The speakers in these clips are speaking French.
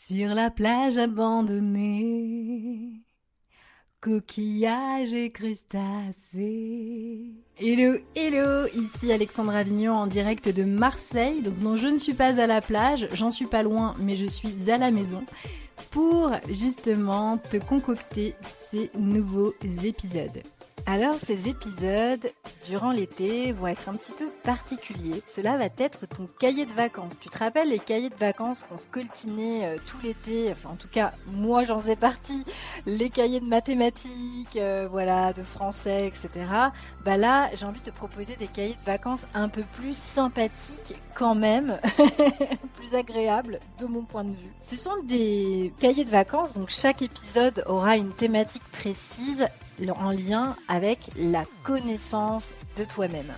Sur la plage abandonnée, coquillages et crustacés. Hello, hello, ici Alexandre Avignon en direct de Marseille. Donc non, je ne suis pas à la plage, j'en suis pas loin, mais je suis à la maison pour justement te concocter ces nouveaux épisodes. Alors ces épisodes, durant l'été, vont être un petit peu particuliers. Cela va être ton cahier de vacances. Tu te rappelles les cahiers de vacances qu'on se coltinait euh, tout l'été? Enfin en tout cas, moi j'en faisais partie. Les cahiers de mathématiques, euh, voilà, de français, etc. Bah là, j'ai envie de te proposer des cahiers de vacances un peu plus sympathiques quand même, plus agréables de mon point de vue. Ce sont des cahiers de vacances, donc chaque épisode aura une thématique précise en lien avec la connaissance de toi-même.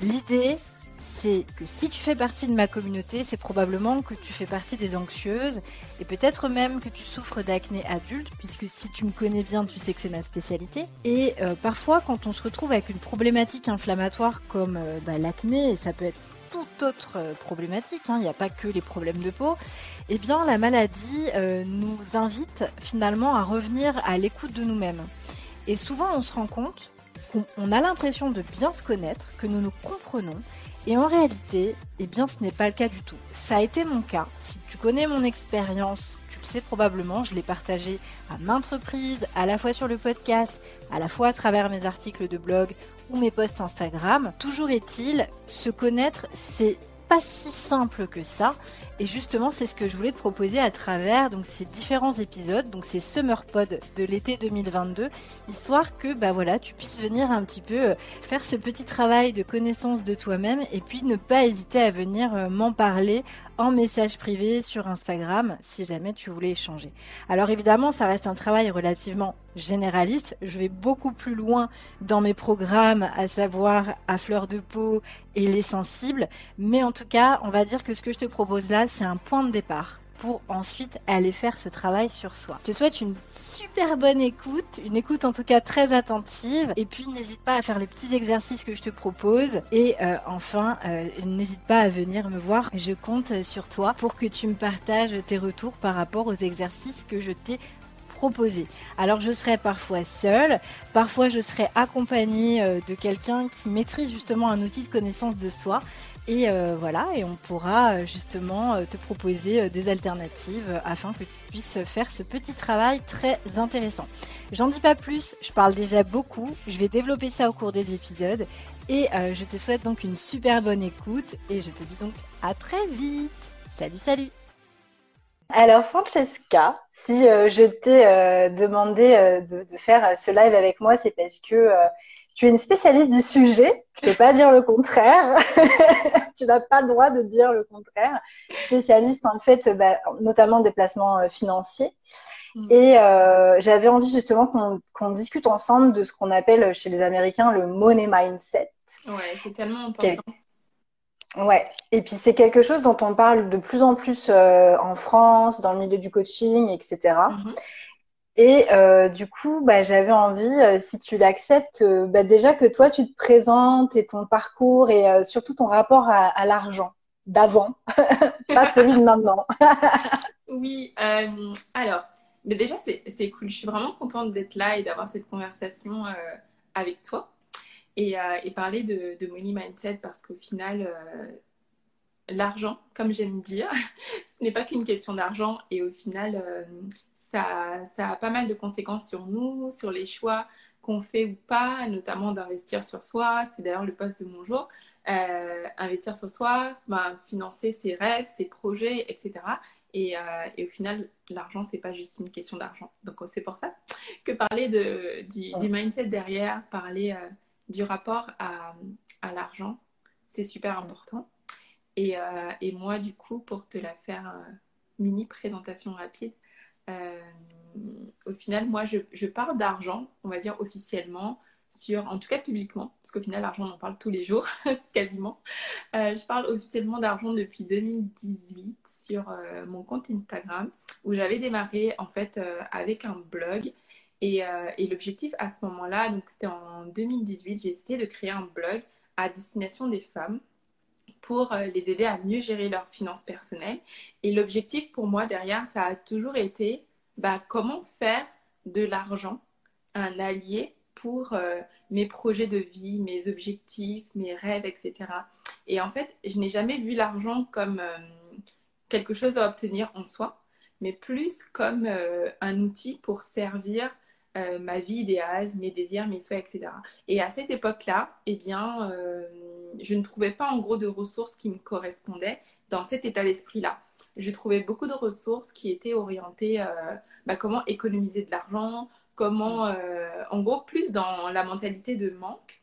L'idée, c'est que si tu fais partie de ma communauté, c'est probablement que tu fais partie des anxieuses et peut-être même que tu souffres d'acné adulte, puisque si tu me connais bien, tu sais que c'est ma spécialité. Et euh, parfois, quand on se retrouve avec une problématique inflammatoire comme euh, bah, l'acné, et ça peut être toute autre euh, problématique, hein, il n'y a pas que les problèmes de peau, eh bien la maladie nous invite finalement à revenir à l'écoute de nous-mêmes. Et souvent, on se rend compte qu'on a l'impression de bien se connaître, que nous nous comprenons, et en réalité, eh bien, ce n'est pas le cas du tout. Ça a été mon cas. Si tu connais mon expérience, tu le sais probablement, je l'ai partagé à maintes reprises, à la fois sur le podcast, à la fois à travers mes articles de blog ou mes posts Instagram. Toujours est-il, se connaître, c'est si simple que ça. Et justement, c'est ce que je voulais te proposer à travers donc ces différents épisodes, donc ces Summer Pod de l'été 2022, histoire que bah voilà, tu puisses venir un petit peu euh, faire ce petit travail de connaissance de toi-même et puis ne pas hésiter à venir euh, m'en parler en message privé sur Instagram si jamais tu voulais échanger. Alors évidemment, ça reste un travail relativement généraliste. Je vais beaucoup plus loin dans mes programmes, à savoir à fleur de peau et les sensibles. Mais en tout cas, on va dire que ce que je te propose là, c'est un point de départ pour ensuite aller faire ce travail sur soi. Je te souhaite une super bonne écoute, une écoute en tout cas très attentive, et puis n'hésite pas à faire les petits exercices que je te propose, et euh, enfin euh, n'hésite pas à venir me voir, je compte sur toi pour que tu me partages tes retours par rapport aux exercices que je t'ai Alors je serai parfois seule, parfois je serai accompagnée euh, de quelqu'un qui maîtrise justement un outil de connaissance de soi et euh, voilà, et on pourra euh, justement te proposer des alternatives afin que tu puisses faire ce petit travail très intéressant. J'en dis pas plus, je parle déjà beaucoup, je vais développer ça au cours des épisodes et je te souhaite donc une super bonne écoute et je te dis donc à très vite. Salut, salut alors Francesca, si je t'ai demandé de, de, faire ce live avec moi, c'est parce que tu es une spécialiste du sujet. Je ne peux pas dire le contraire. tu n'as pas le droit de dire le contraire. Spécialiste en fait, bah, notamment des placements euh, financiers. Mm. Et euh, j'avais envie justement qu'on discute ensemble de ce qu'on appelle chez les Américains le money mindset. Ouais, c'est tellement important. Ouais, et puis c'est quelque chose dont on parle de plus en plus euh, en France, dans le milieu du coaching, etc. Et euh, du coup, bah, j'avais envie, euh, si tu l'acceptes, euh, bah, déjà que toi, tu te présentes et ton parcours et surtout ton rapport à, l'argent d'avant, pas celui de maintenant. oui, alors, mais déjà, c'est cool. Je suis vraiment contente d'être là et d'avoir cette conversation avec toi et, et parler de, de, money mindset parce qu'au final, l'argent, comme j'aime dire, ce n'est pas qu'une question d'argent et au final, ça, a pas mal de conséquences sur nous, sur les choix qu'on fait ou pas, notamment d'investir sur soi. C'est d'ailleurs le poste de mon jour. Euh, investir sur soi, ben, financer ses rêves, ses projets, etc. Et, euh, et au final, l'argent, c'est pas juste une question d'argent. Donc, c'est pour ça que parler de, du, mindset derrière, parler euh, du rapport à, l'argent, c'est super important. Et, et, moi, du coup, pour te la faire mini présentation rapide, euh, au final, moi, je, parle d'argent, on va dire officiellement, sur, en tout cas publiquement, parce qu'au final, l'argent, on en parle tous les jours, quasiment. Euh, je parle officiellement d'argent depuis 2018 sur euh, mon compte Instagram, où j'avais démarré en fait avec un blog. Et, et l'objectif à ce moment-là, donc c'était en 2018, j'ai essayé de créer un blog à destination des femmes pour les aider à mieux gérer leurs finances personnelles. Et l'objectif pour moi derrière, ça a toujours été bah, comment faire de l'argent un allié pour mes projets de vie, mes objectifs, mes rêves, etc. Et en fait, je n'ai jamais vu l'argent comme quelque chose à obtenir en soi, mais plus comme euh, un outil pour servir euh, ma vie idéale, mes désirs, mes souhaits, etc. Et à cette époque-là, eh bien, euh, je ne trouvais pas en gros de ressources qui me correspondaient dans cet état d'esprit-là. Je trouvais beaucoup de ressources qui étaient orientées bah, comment économiser de l'argent, comment, en gros, plus dans la mentalité de manque,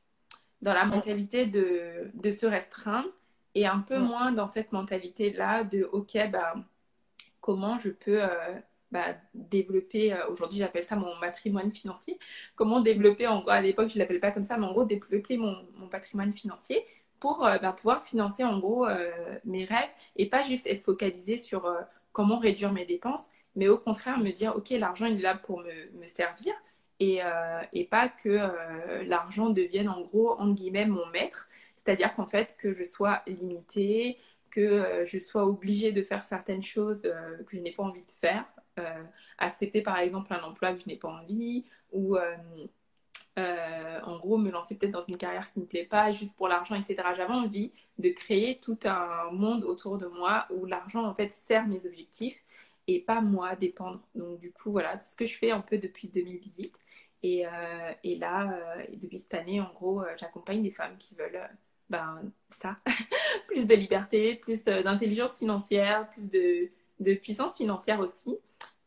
dans la mentalité de, de se restreindre et un peu moins dans cette mentalité-là de OK, bah, comment je peux euh, bah, développer, euh, aujourd'hui j'appelle ça mon patrimoine financier, comment développer, en gros, à l'époque je ne l'appelle pas comme ça, mais en gros développer mon, patrimoine financier pour euh, bah, pouvoir financer en gros mes rêves et pas juste être focalisé sur comment réduire mes dépenses, mais au contraire me dire ok l'argent il est là pour me, servir et, et, pas que l'argent devienne en gros entre guillemets mon maître c'est-à-dire qu'en fait, que je sois limitée, que euh, je sois obligée de faire certaines choses euh, que je n'ai pas envie de faire. Euh, accepter par exemple un emploi que je n'ai pas envie ou en gros me lancer peut-être dans une carrière qui ne me plaît pas juste pour l'argent, etc. J'avais envie de créer tout un monde autour de moi où l'argent en fait sert mes objectifs et pas moi dépendre. Donc du coup voilà, c'est ce que je fais un peu depuis 2018. Et, et là, depuis cette année, en gros, j'accompagne des femmes qui veulent ben, ça, plus de liberté, plus d'intelligence financière, plus de, puissance financière aussi,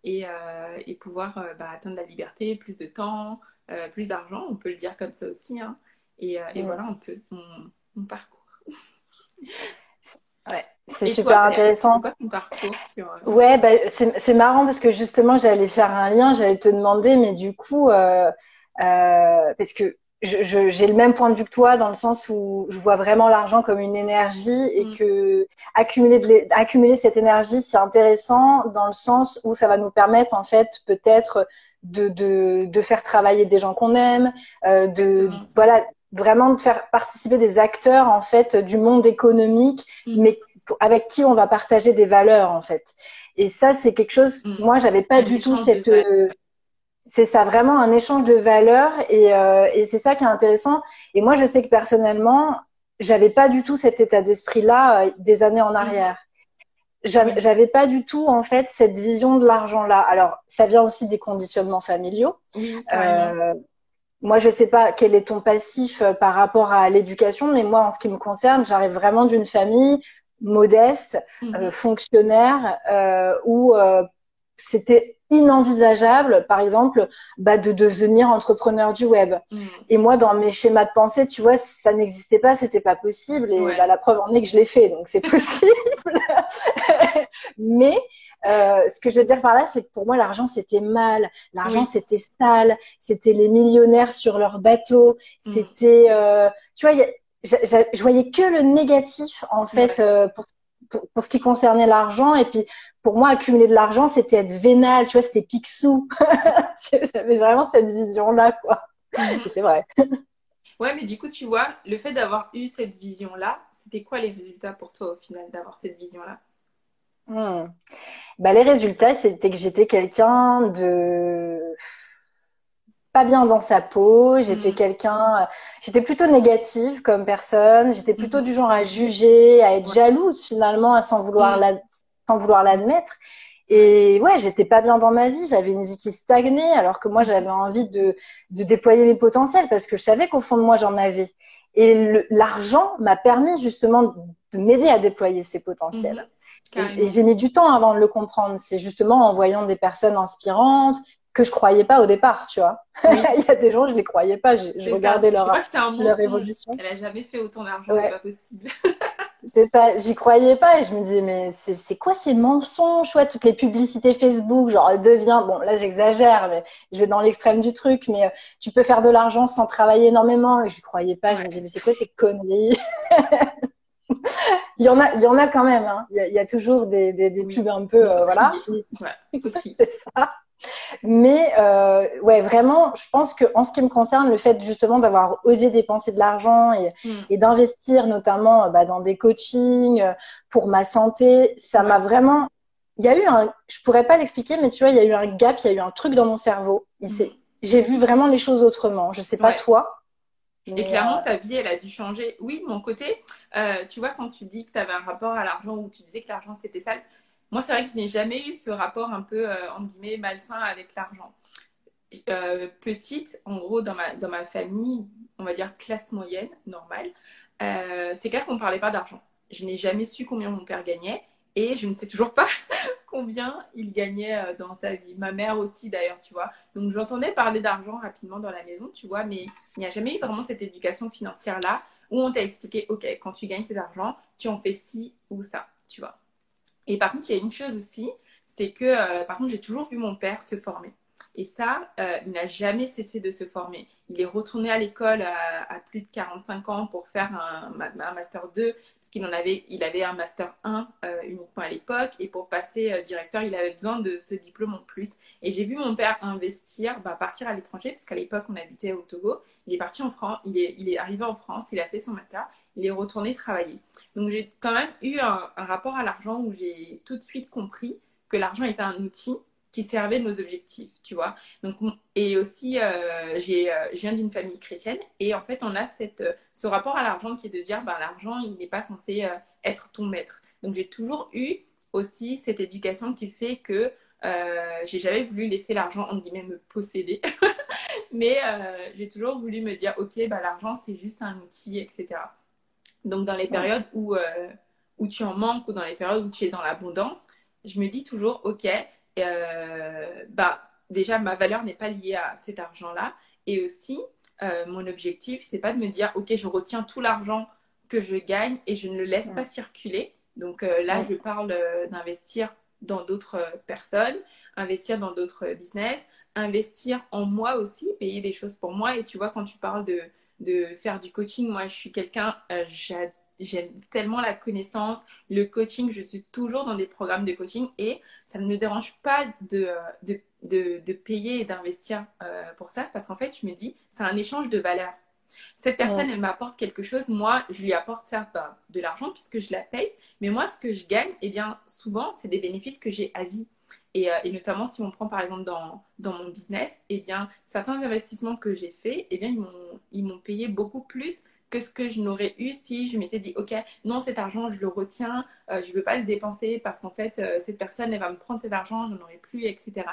et, euh, et pouvoir euh, bah, atteindre la liberté, plus de temps, euh, plus d'argent, on peut le dire comme ça aussi. Hein. Et, et voilà un peu mon, parcours. Ouais, c'est super intéressant. Quoi, ton parcours Ouais, bah, c'est marrant parce que justement, j'allais faire un lien, j'allais te demander, mais du coup, parce que j'ai le même point de vue que toi dans le sens où je vois vraiment l'argent comme une énergie et mm. que accumuler, de accumuler cette énergie, c'est intéressant dans le sens où ça va nous permettre en fait peut-être de, de, de, faire travailler des gens qu'on aime, euh, de voilà vraiment de faire participer des acteurs en fait du monde économique, mm. mais avec qui on va partager des valeurs en fait. Et ça c'est quelque chose. Mm. Moi j'avais pas du tout cette c'est ça vraiment un échange de valeurs et, euh, et c'est ça qui est intéressant. Et moi, je sais que personnellement, j'avais pas du tout cet état d'esprit-là euh, des années en arrière. J'avais pas du tout en fait cette vision de l'argent-là. Alors, ça vient aussi des conditionnements familiaux. euh, moi, je sais pas quel est ton passif euh, par rapport à l'éducation, mais moi, en ce qui me concerne, j'arrive vraiment d'une famille modeste, mhm. euh, fonctionnaire, où c'était inenvisageable, par exemple, bah, de devenir entrepreneur du web. Mm. Et moi, dans mes schémas de pensée, tu vois, ça n'existait pas, c'était pas possible. Et bah, la preuve en est que je l'ai fait, donc c'est possible. Mais euh, ce que je veux dire par là, c'est que pour moi, l'argent, c'était mal. L'argent, c'était sale. C'était les millionnaires sur leur bateau. Mm. C'était, euh, tu vois, je voyais que le négatif, en fait, euh, pour pour, ce qui concernait l'argent. Et puis, pour moi, accumuler de l'argent, c'était être vénal, tu vois, c'était Picsou. J'avais vraiment cette vision-là, quoi. Mhm. C'est vrai. Ouais, mais du coup, tu vois, le fait d'avoir eu cette vision-là, c'était quoi les résultats pour toi au final d'avoir cette vision-là? Hmm. bah, Les résultats, c'était que j'étais quelqu'un de pas bien dans sa peau, j'étais mm. quelqu'un, j'étais plutôt négative comme personne, j'étais plutôt mm. du genre à juger, à être jalouse finalement, à sans vouloir mm. la, sans vouloir l'admettre. Et ouais, j'étais pas bien dans ma vie, j'avais une vie qui stagnait, alors que moi j'avais envie de, de déployer mes potentiels parce que je savais qu'au fond de moi j'en avais. Et l'argent m'a permis justement de m'aider à déployer ces potentiels. Mm-hmm. Et, et j'ai mis du temps avant de le comprendre. C'est justement en voyant des personnes inspirantes, que je croyais pas au départ, tu vois. il y a des gens, je les croyais pas, je, regardais leur, leur évolution. Elle a jamais fait autant d'argent, c'est pas possible. c'est ça, j'y croyais pas et je me disais, mais c'est quoi ces mensonges, vois, toutes les publicités Facebook, genre, devient, bon, là j'exagère, mais je vais dans l'extrême du truc, mais euh, tu peux faire de l'argent sans travailler énormément et je croyais pas, je me disais, mais c'est quoi ces conneries? Il y en a, il y en a quand même. Hein. Il, y a, il, y a, toujours des, des, des pubs un peu, euh, voilà. c'est ça. Mais euh, ouais, vraiment, je pense que en ce qui me concerne, le fait justement d'avoir osé dépenser de l'argent et, mm. et d'investir notamment bah, dans des coachings euh, pour ma santé, ça m'a vraiment. Il y a eu un, je pourrais pas l'expliquer, mais tu vois, il y a eu un gap, il y a eu un truc dans mon cerveau. Mm. J'ai vu vraiment les choses autrement. Je sais pas toi. Et clairement, euh, ta vie, elle a dû changer. Oui, de mon côté, euh, tu vois, quand tu dis que tu avais un rapport à l'argent ou tu disais que l'argent c'était sale, moi, c'est vrai que je n'ai jamais eu ce rapport un peu, euh, entre guillemets, malsain avec l'argent. Euh, petite, en gros, dans ma, dans ma famille, on va dire classe moyenne, normale, euh, c'est clair qu'on ne parlait pas d'argent. Je n'ai jamais su combien mon père gagnait et je ne sais toujours pas combien il gagnait dans sa vie. Ma mère aussi, d'ailleurs, tu vois. Donc, j'entendais parler d'argent rapidement dans la maison, tu vois, mais il n'y a jamais eu vraiment cette éducation financière-là où on t'a expliqué, OK, quand tu gagnes cet argent, tu en fais ci ou ça, tu vois. Et par contre, il y a une chose aussi, c'est que, euh, par contre, j'ai toujours vu mon père se former. Et ça, euh, il n'a jamais cessé de se former. Il est retourné à l'école à, plus de 45 ans pour faire un, master 2, parce qu'il en avait, il avait un master 1 euh, uniquement à l'époque, et pour passer directeur, il avait besoin de ce diplôme en plus. Et j'ai vu mon père investir, bah, partir à l'étranger, parce qu'à l'époque, on habitait au Togo. Il est parti en France, il est, arrivé en France, il a fait son master, il est retourné travailler. Donc j'ai quand même eu un, rapport à l'argent où j'ai tout de suite compris que l'argent était un outil qui servait nos objectifs, tu vois. Donc, et aussi, euh, j'ai, euh, je viens d'une famille chrétienne et en fait, on a cette, euh, ce rapport à l'argent qui est de dire, ben, l'argent, il n'est pas censé être ton maître. Donc, j'ai toujours eu aussi cette éducation qui fait que j'ai jamais voulu laisser l'argent, en guillemets, me posséder. Mais j'ai toujours voulu me dire, OK, bah, l'argent, c'est juste un outil, etc. Donc, dans les périodes où, où tu en manques ou dans les périodes où tu es dans l'abondance, je me dis toujours, OK, euh, bah, déjà, ma valeur n'est pas liée à cet argent-là. Et aussi, euh, mon objectif, c'est pas de me dire, OK, je retiens tout l'argent que je gagne et je ne le laisse pas circuler. Donc là, je parle d'investir dans d'autres personnes, investir dans d'autres business, investir en moi aussi, payer des choses pour moi. Et tu vois, quand tu parles de de faire du coaching. Moi, je suis quelqu'un, euh, j'aime tellement la connaissance, le coaching. Je suis toujours dans des programmes de coaching et ça ne me dérange pas de, de, de, payer et d'investir euh, pour ça parce qu'en fait, je me dis, c'est un échange de valeurs. Cette personne, elle m'apporte quelque chose. Moi, je lui apporte certes bah, de l'argent puisque je la paye. Mais moi, ce que je gagne, eh bien, souvent, c'est des bénéfices que j'ai à vie. Et, euh, et, notamment, si on prend par exemple dans, dans mon business, eh bien, certains investissements que j'ai faits, eh bien, ils m'ont payé beaucoup plus que ce que je n'aurais eu si je m'étais dit, OK, non, cet argent, je le retiens, euh, je ne veux pas le dépenser parce qu'en fait, euh, cette personne, elle va me prendre cet argent, je n'en aurai plus, etc.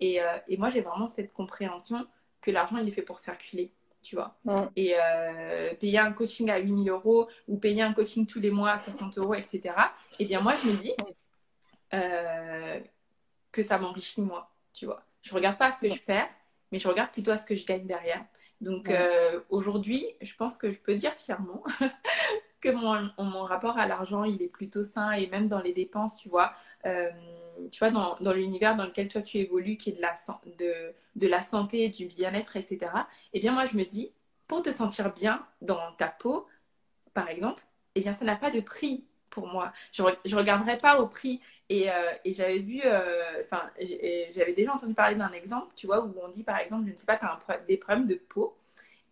Et, et moi, j'ai vraiment cette compréhension que l'argent, il est fait pour circuler, tu vois. Et payer un coaching à 8000 euros ou payer un coaching tous les mois à 60 euros, etc. Eh bien, moi, je me dis, que ça m'enrichit moi, tu vois. Je regarde pas à ce que je perds, mais je regarde plutôt à ce que je gagne derrière. Donc euh, aujourd'hui, je pense que je peux dire fièrement que mon, mon, rapport à l'argent, il est plutôt sain et même dans les dépenses, tu vois, euh, tu vois, dans, dans l'univers dans lequel toi tu évolues, qui est de la, de, de la santé, du bien-être, etc. Eh bien moi, je me dis, pour te sentir bien dans ta peau, par exemple, eh bien ça n'a pas de prix pour moi. Je ne regarderai pas au prix. Et, euh, et j'avais vu, euh, enfin, j'avais déjà entendu parler d'un exemple, tu vois, où on dit par exemple, je ne sais pas, tu as des problèmes de peau.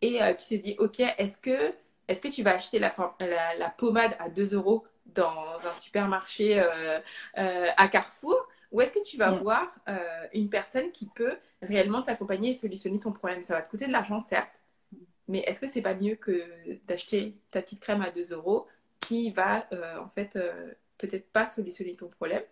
Et euh, tu te dis, ok, est-ce que, est que tu vas acheter la, la, pommade à 2 euros dans un supermarché à Carrefour? Ou est-ce que tu vas voir une personne qui peut réellement t'accompagner et solutionner ton problème? Ça va te coûter de l'argent, certes, mais est-ce que c'est pas mieux que d'acheter ta petite crème à 2 euros qui va en fait peut-être pas solutionner ton problème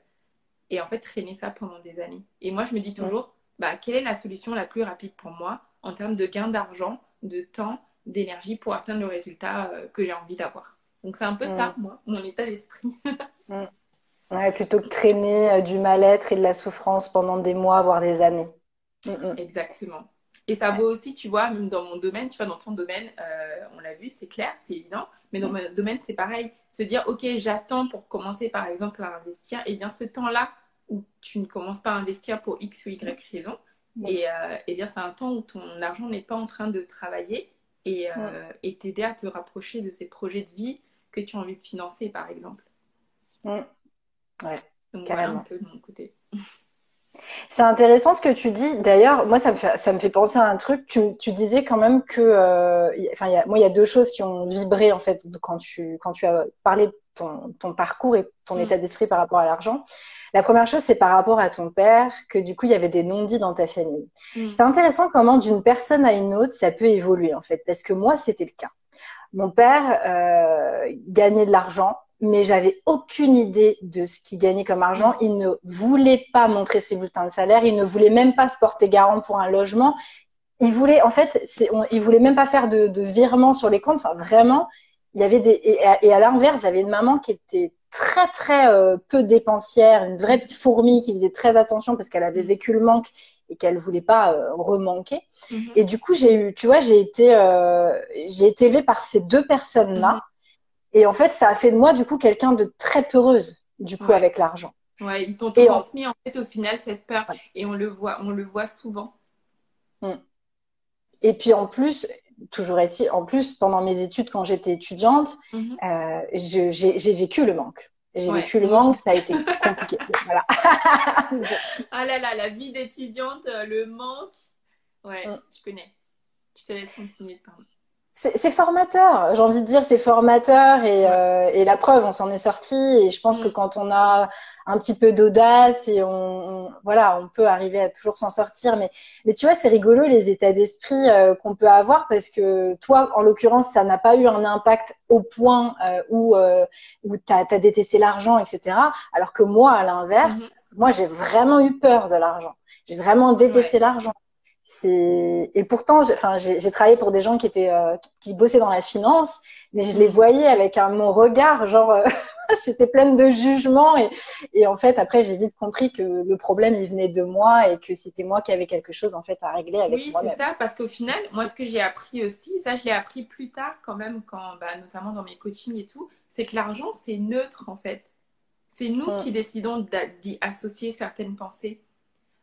et en fait traîner ça pendant des années. Et moi, je me dis toujours, bah, quelle est la solution la plus rapide pour moi en termes de gain d'argent, de temps, d'énergie pour atteindre le résultat euh, que j'ai envie d'avoir? Donc c'est un peu ça, moi, mon état d'esprit. ouais, plutôt que traîner euh, du mal-être et de la souffrance pendant des mois, voire des années. Exactement. Et ça vaut aussi, tu vois, même dans mon domaine, tu vois, dans ton domaine, euh, on l'a vu, c'est clair, c'est évident. Mais dans mon domaine, c'est pareil. Se dire, OK, j'attends pour commencer, par exemple, à investir. Et bien, ce temps-là où tu ne commences pas à investir pour X ou Y raison, et, euh, bien, c'est un temps où ton argent n'est pas en train de travailler et, euh, t'aider à te rapprocher de ces projets de vie que tu as envie de financer, par exemple. Ouais. Donc, voilà un peu de mon côté. C'est intéressant ce que tu dis. D'ailleurs, moi, ça me fait, ça me fait penser à un truc. Tu, tu disais quand même que, euh, enfin, y a, moi, il y a deux choses qui ont vibré en fait quand tu, quand tu as parlé de ton, ton parcours et ton mm. état d'esprit par rapport à l'argent. La première chose, c'est par rapport à ton père, que du coup, il y avait des non-dits dans ta famille. Mm. C'est intéressant comment d'une personne à une autre, ça peut évoluer en fait, parce que moi, c'était le cas. Mon père euh, gagnait de l'argent, mais j'avais aucune idée de ce qu'il gagnait comme argent. Il ne voulait pas montrer ses bulletins de salaire, il ne voulait même pas se porter garant pour un logement. Il voulait, en fait, on, il voulait même pas faire de, de virement sur les comptes. Enfin, vraiment, il y avait des et à, à l'inverse, j'avais une maman qui était très très euh, peu dépensière, une vraie petite fourmi qui faisait très attention parce qu'elle avait vécu le manque et qu'elle voulait pas euh, remanquer. Mm-hmm. Et du coup, j'ai eu, tu vois, j'ai été euh, j'ai été élevée par ces deux personnes là. Et en fait, ça a fait de moi, du coup, quelqu'un de très peureuse, du coup, avec l'argent. Ouais, ils t'ont transmis, en fait, au final, cette peur. Et on le voit, on le voit souvent. Mm. Et puis, en plus, toujours est-il, en plus, pendant mes études, quand j'étais étudiante, mm-hmm. euh, j'ai vécu le manque. J'ai vécu le manque, ça a été compliqué. voilà. ah là là, la vie d'étudiante, euh, le manque. Ouais, mm. je connais. Je te laisse continuer, pardon c'est formateur, j'ai envie de dire, c'est formateur et, euh, et, la preuve, on s'en est sorti et je pense que mm. quand on a un petit peu d'audace et on, voilà, on peut arriver à toujours s'en sortir. Mais, mais tu vois, c'est rigolo les états d'esprit euh, qu'on peut avoir parce que toi, en l'occurrence, ça n'a pas eu un impact au point euh, où euh, où t'as as détesté l'argent, etc. Alors que moi, à l'inverse, mm-hmm. moi, j'ai vraiment eu peur de l'argent. J'ai vraiment détesté l'argent et pourtant j'ai travaillé pour des gens qui étaient euh, qui bossaient dans la finance mais je les mm. voyais avec un mon regard genre euh, j'étais pleine de jugement et, et en fait après j'ai vite compris que le problème il venait de moi et que c'était moi qui avais quelque chose en fait à régler avec moi oui c'est ça parce qu'au final moi ce que j'ai appris aussi ça je l'ai appris plus tard quand même quand bah, notamment dans mes coachings et tout c'est que l'argent c'est neutre en fait c'est nous mm. qui décidons d'y associer certaines pensées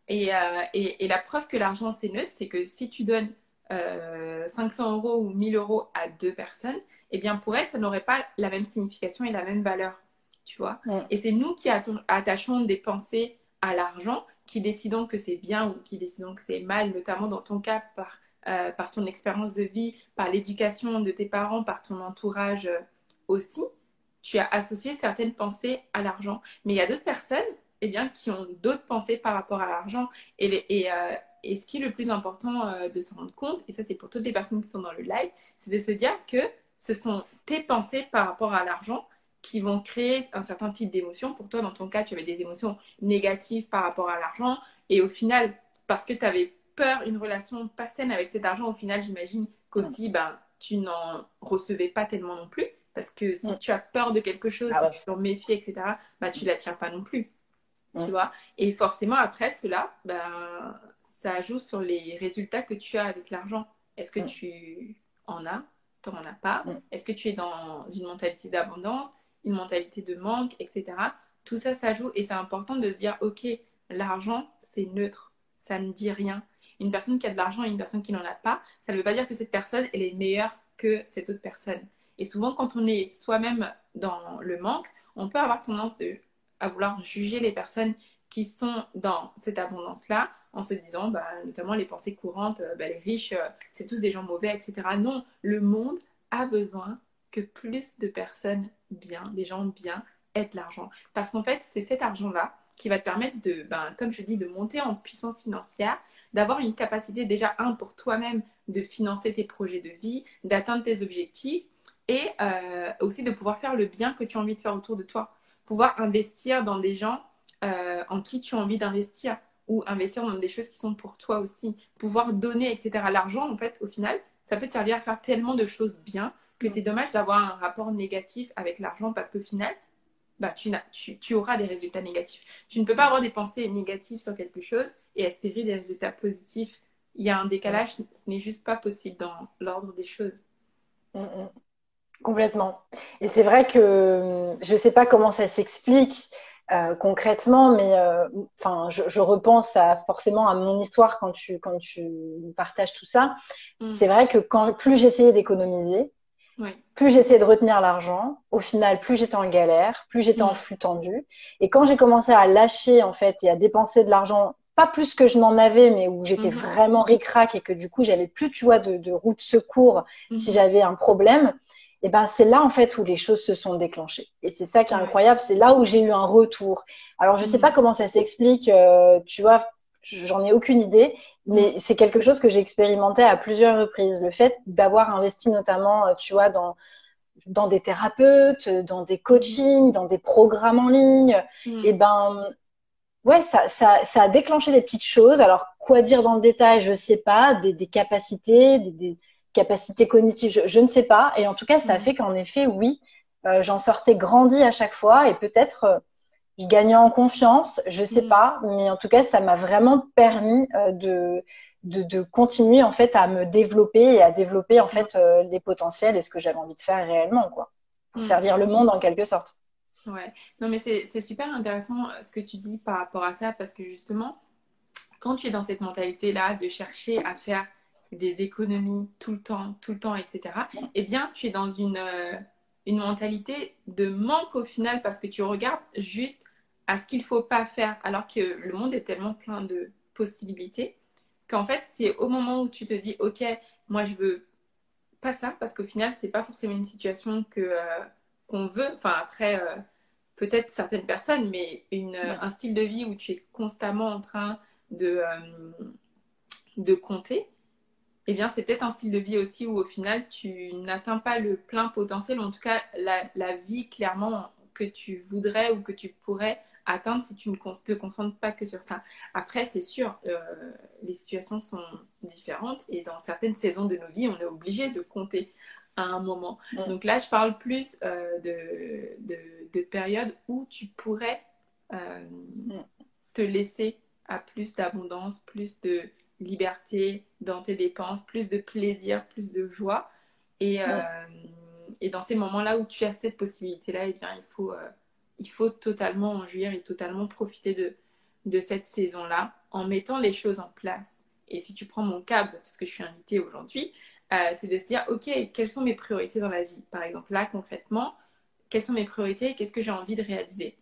euh, et, et, la preuve que l'argent c'est neutre, c'est que si tu donnes euh, 500 euros ou 1000 euros à deux personnes, eh bien pour elles, ça n'aurait pas la même signification et la même valeur, tu vois. Et c'est nous qui attachons des pensées à l'argent, qui décidons que c'est bien ou qui décidons que c'est mal, notamment dans ton cas par, euh, par ton expérience de vie, par l'éducation de tes parents, par ton entourage euh, aussi. Tu as associé certaines pensées à l'argent. Mais il y a d'autres personnes eh bien, qui ont d'autres pensées par rapport à l'argent. Et, et, euh, et, ce qui est le plus important euh, de se rendre compte, et ça c'est pour toutes les personnes qui sont dans le live, c'est de se dire que ce sont tes pensées par rapport à l'argent qui vont créer un certain type d'émotion. Pour toi, dans ton cas, tu avais des émotions négatives par rapport à l'argent. Et au final, parce que tu avais peur, une relation pas saine avec cet argent, au final, j'imagine qu'aussi, ben, tu n'en recevais pas tellement non plus. Parce que si tu as peur de quelque chose, ah si tu t'en méfies, etc., bah, tu l'attires pas non plus tu vois. Et forcément, après cela, ben, ça joue sur les résultats que tu as avec l'argent. Est-ce que tu en as? Tu n'en as pas? Est-ce que tu es dans une mentalité d'abondance, une mentalité de manque, etc. Tout ça, ça joue et c'est important de se dire, OK, l'argent, c'est neutre, ça ne dit rien. Une personne qui a de l'argent et une personne qui n'en a pas, ça ne veut pas dire que cette personne, elle est meilleure que cette autre personne. Et souvent, quand on est soi-même dans le manque, on peut avoir tendance de à vouloir juger les personnes qui sont dans cette abondance-là en se disant, bah, notamment les pensées courantes, euh, bah, les riches, euh, c'est tous des gens mauvais, etc. Non, le monde a besoin que plus de personnes bien, des gens bien, aient de l'argent. Parce qu'en fait, c'est cet argent-là qui va te permettre de, ben, comme je dis, de monter en puissance financière, d'avoir une capacité déjà, un, pour toi-même de financer tes projets de vie, d'atteindre tes objectifs et euh, aussi de pouvoir faire le bien que tu as envie de faire autour de toi pouvoir investir dans des gens euh, en qui tu as envie d'investir ou investir dans des choses qui sont pour toi aussi, pouvoir donner, etc. L'argent, en fait, au final, ça peut te servir à faire tellement de choses bien que c'est dommage d'avoir un rapport négatif avec l'argent parce qu'au final, bah, tu, tu, tu, auras des résultats négatifs. Tu ne peux pas avoir des pensées négatives sur quelque chose et espérer des résultats positifs. Il y a un décalage, ce n'est juste pas possible dans l'ordre des choses. Mm, mm. Complètement. Et c'est vrai que je ne sais pas comment ça s'explique euh, concrètement, mais euh, enfin, je, je, repense à, forcément à mon histoire quand tu quand tu partages tout ça. Mm. C'est vrai que quand plus j'essayais d'économiser, plus j'essayais de retenir l'argent, au final, plus j'étais en galère, plus j'étais en mm. flux tendu. Et quand j'ai commencé à lâcher en fait et à dépenser de l'argent pas plus que je n'en avais, mais où j'étais Mhm. vraiment ric-rac et que du coup, j'avais plus, tu vois, de, de roue de secours si j'avais un problème, et ben c'est là en fait où les choses se sont déclenchées. Et c'est ça qui est incroyable, c'est là où j'ai eu un retour. Alors je sais Mhm. pas comment ça s'explique, euh, tu vois, j'en ai aucune idée, mais c'est quelque chose que j'ai expérimenté à plusieurs reprises. Le fait d'avoir investi notamment, euh, tu vois, dans dans des thérapeutes, dans des coachings, dans des programmes en ligne, Mhm. et ben ouais, ça, ça, ça a déclenché des petites choses. Alors, quoi dire dans le détail, je sais pas, des, des capacités, des, des capacités cognitives, je, je ne sais pas. Et en tout cas, ça a Mhm. fait qu'en effet, oui, euh, j'en sortais grandi à chaque fois et peut-être euh, je gagnais en confiance, je sais Mhm. pas, mais en tout cas, ça m'a vraiment permis euh, de, de, de continuer en fait à me développer et à développer en fait euh, les potentiels et ce que j'avais envie de faire réellement, quoi, pour servir le monde en quelque sorte. Ouais, non mais c'est super intéressant ce que tu dis par rapport à ça parce que justement, quand tu es dans cette mentalité-là de chercher à faire des économies tout le temps, tout le temps, etc., eh bien, tu es dans une, euh, une mentalité de manque au final parce que tu regardes juste à ce qu'il faut pas faire alors que le monde est tellement plein de possibilités qu'en fait, c'est au moment où tu te dis, OK, moi je veux pas ça parce qu'au final, c'est pas forcément une situation que, euh, qu'on veut. Enfin, après, euh, peut-être certaines personnes, mais une, Ouais. un style de vie où tu es constamment en train de, de compter, eh bien, c'est peut-être un style de vie aussi où au final, tu n'atteins pas le plein potentiel, en tout cas, la, la vie clairement que tu voudrais ou que tu pourrais atteindre si tu ne te concentres pas que sur ça. Après, c'est sûr, euh, les situations sont différentes et dans certaines saisons de nos vies, on est obligé de compter à un moment. Donc là, je parle plus euh, de, de, de périodes où tu pourrais euh, te laisser à plus d'abondance, plus de liberté dans tes dépenses, plus de plaisir, plus de joie. Et, euh, et dans ces moments-là où tu as cette possibilité-là, eh bien, il faut, euh, il faut totalement en jouir et totalement profiter de, de cette saison-là en mettant les choses en place. Et si tu prends mon câble, parce que je suis invitée aujourd'hui, euh, c'est de se dire, OK, quelles sont mes priorités dans la vie? Par exemple, là, concrètement, quelles sont mes priorités et qu'est-ce que j'ai envie de réaliser?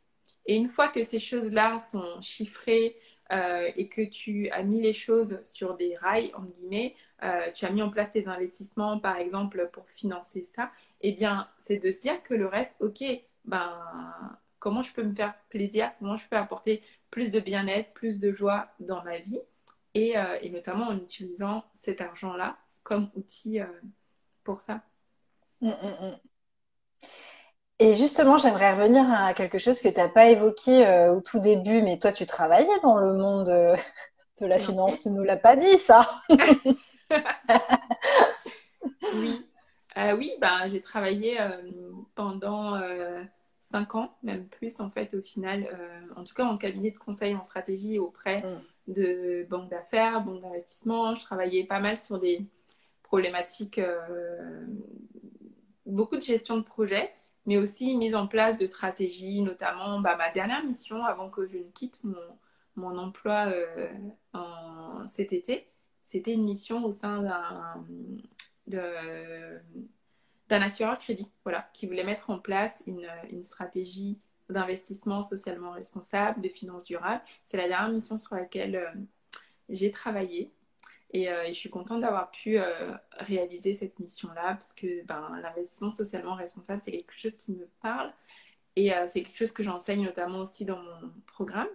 Et une fois que ces choses-là sont chiffrées euh, et que tu as mis les choses sur des rails, entre guillemets, euh, tu as mis en place tes investissements, par exemple, pour financer ça, eh bien, c'est de se dire que le reste, OK, ben, comment je peux me faire plaisir, comment je peux apporter plus de bien-être, plus de joie dans ma vie, et, euh, notamment en utilisant cet argent-là comme outil pour ça. Mm, mm, mm. Et justement, j'aimerais revenir à quelque chose que tu n'as pas évoqué euh, au tout début, mais toi, tu travaillais dans le monde euh, de la finance, tu nous l'as pas dit, ça. Oui, Euh, oui ben, j'ai travaillé pendant euh, cinq ans, même plus en fait au final, en tout cas en cabinet de conseil en stratégie auprès Mm. de banques d'affaires, banques d'investissement. Je travaillais pas mal sur des problématiques, beaucoup de gestion de projet, mais aussi mise en place de stratégies, notamment bah, ma dernière mission avant que je ne quitte mon, mon emploi euh, cet été. C'était une mission au sein d'un assureur crédit, voilà, qui voulait mettre en place une, une stratégie d'investissement socialement responsable, de finances durables. C'est la dernière mission sur laquelle euh, j'ai travaillé. Et, euh, et je suis contente d'avoir pu euh, réaliser cette mission-là parce que ben, l'investissement socialement responsable, c'est quelque chose qui me parle et euh, c'est quelque chose que j'enseigne notamment aussi dans mon programme.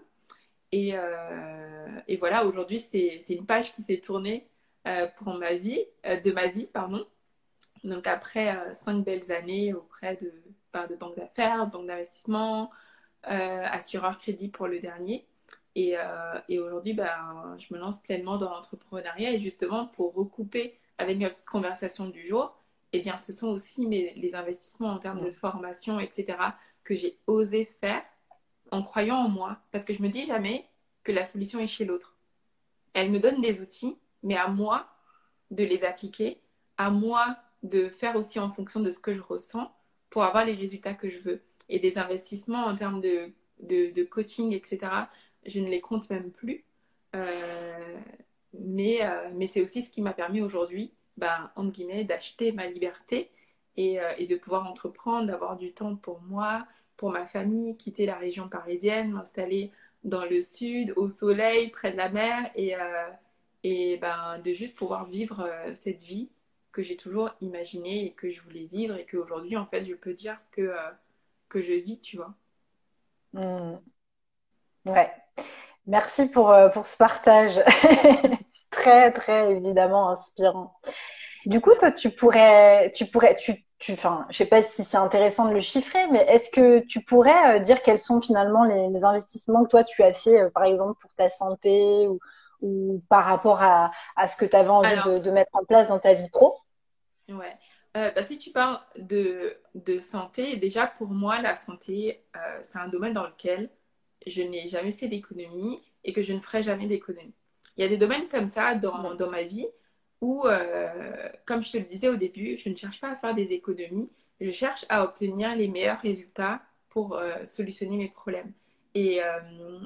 Et, voilà, aujourd'hui, c'est une page qui s'est tournée pour ma vie, de ma vie, pardon. Donc après cinq belles années auprès de, ben, de banques d'affaires, banques d'investissement, assureur crédit pour le dernier. Et, euh, et aujourd'hui, ben, je me lance pleinement dans l'entrepreneuriat et justement pour recouper avec notre conversation du jour, eh bien, ce sont aussi mes, les investissements en termes de formation, etc., que j'ai osé faire en croyant en moi. Parce que je me dis jamais que la solution est chez l'autre. Elle me donne des outils, mais à moi de les appliquer, à moi de faire aussi en fonction de ce que je ressens pour avoir les résultats que je veux. Et des investissements en termes de, de, de coaching, etc., je ne les compte même plus. Euh, mais euh, mais c'est aussi ce qui m'a permis aujourd'hui, ben, entre guillemets, d'acheter ma liberté et, euh, et de pouvoir entreprendre, d'avoir du temps pour moi, pour ma famille, quitter la région parisienne, m'installer dans le sud, au soleil, près de la mer, et, et ben, de juste pouvoir vivre cette vie que j'ai toujours imaginée et que je voulais vivre, et qu'aujourd'hui, en fait, je peux dire que, que je vis, tu vois. Mmh. Ouais. Merci pour, pour ce partage. très, très évidemment inspirant. Du coup, toi, tu pourrais, tu pourrais, tu, tu, enfin, je sais pas si c'est intéressant de le chiffrer, mais est-ce que tu pourrais euh, dire quels sont finalement les, investissements que toi tu as fait, euh, par exemple pour ta santé ou, ou par rapport à, à ce que tu avais envie de, de, mettre en place dans ta vie pro? Ouais. Euh, bah, si tu parles de, de, santé, déjà pour moi, la santé, c'est un domaine dans lequel je n'ai jamais fait d'économie et que je ne ferai jamais d'économie. Il y a des domaines comme ça dans, dans ma vie où, euh, comme je te le disais au début, je ne cherche pas à faire des économies, je cherche à obtenir les meilleurs résultats pour euh, solutionner mes problèmes. Et, euh,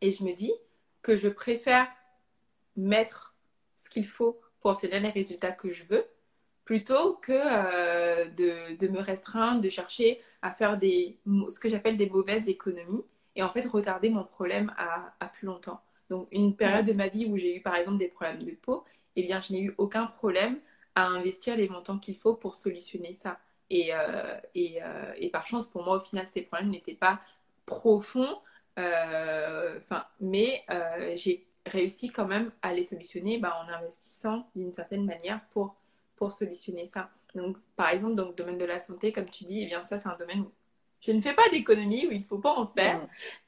et je me dis que je préfère mettre ce qu'il faut pour obtenir les résultats que je veux, plutôt que de, de, me restreindre, de chercher à faire des, ce que j'appelle des mauvaises économies, et en fait retarder mon problème à, plus longtemps. Donc une période de ma vie où j'ai eu par exemple des problèmes de peau, eh bien, je n'ai eu aucun problème à investir les montants qu'il faut pour solutionner ça. Et, euh, et, euh, et, par chance, pour moi, au final, ces problèmes n'étaient pas profonds, euh, mais j'ai réussi quand même à les solutionner bah, en investissant d'une certaine manière pour, pour solutionner ça. Donc, par exemple, dans le domaine de la santé, comme tu dis, eh bien, ça, c'est un domaine je ne fais pas d'économie où il ne faut pas en faire.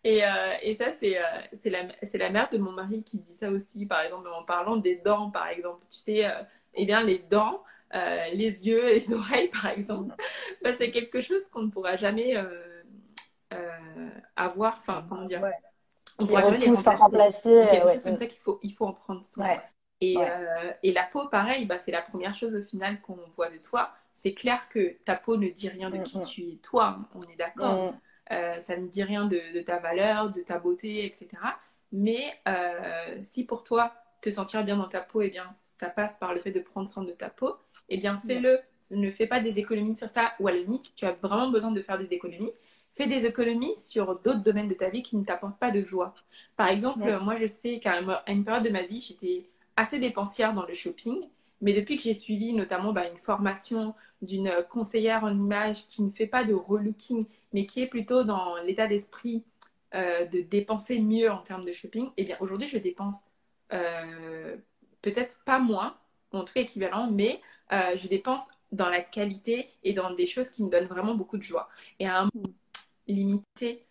Et, euh, et, ça, c'est euh, c'est la, la, mère de mon mari qui dit ça aussi, par exemple, en parlant des dents, par exemple. Tu sais, euh, eh bien, les dents, les yeux, les oreilles, par exemple, bah, c'est quelque chose qu'on ne pourra jamais avoir. Enfin, comment dire? On ne pourra jamais les remplacer. c'est comme ça qu'il faut, il faut en prendre soin. Et, et, la peau, pareil, bah, c'est la première chose au final qu'on voit de toi c'est clair que ta peau ne dit rien de qui mm, mm. tu es toi, on est d'accord. Mm. Euh, ça ne dit rien de, ta valeur, de ta beauté, etc. Mais euh, si pour toi, te sentir bien dans ta peau, et eh bien, ça passe par le fait de prendre soin de ta peau, et eh bien, fais-le. Ne fais pas des économies sur ça, ou à la limite, tu as vraiment besoin de faire des économies, fais des économies sur d'autres domaines de ta vie qui ne t'apportent pas de joie. Par exemple, moi, je sais qu'à une période de ma vie, j'étais assez dépensière dans le shopping. Mais depuis que j'ai suivi notamment bah, une formation d'une conseillère en image qui ne fait pas de relooking, mais qui est plutôt dans l'état d'esprit euh, de dépenser mieux en termes de shopping, eh bien aujourd'hui je dépense euh, peut-être pas moins, en tout cas équivalent, mais euh, je dépense dans la qualité et dans des choses qui me donnent vraiment beaucoup de joie. Et à un moment limité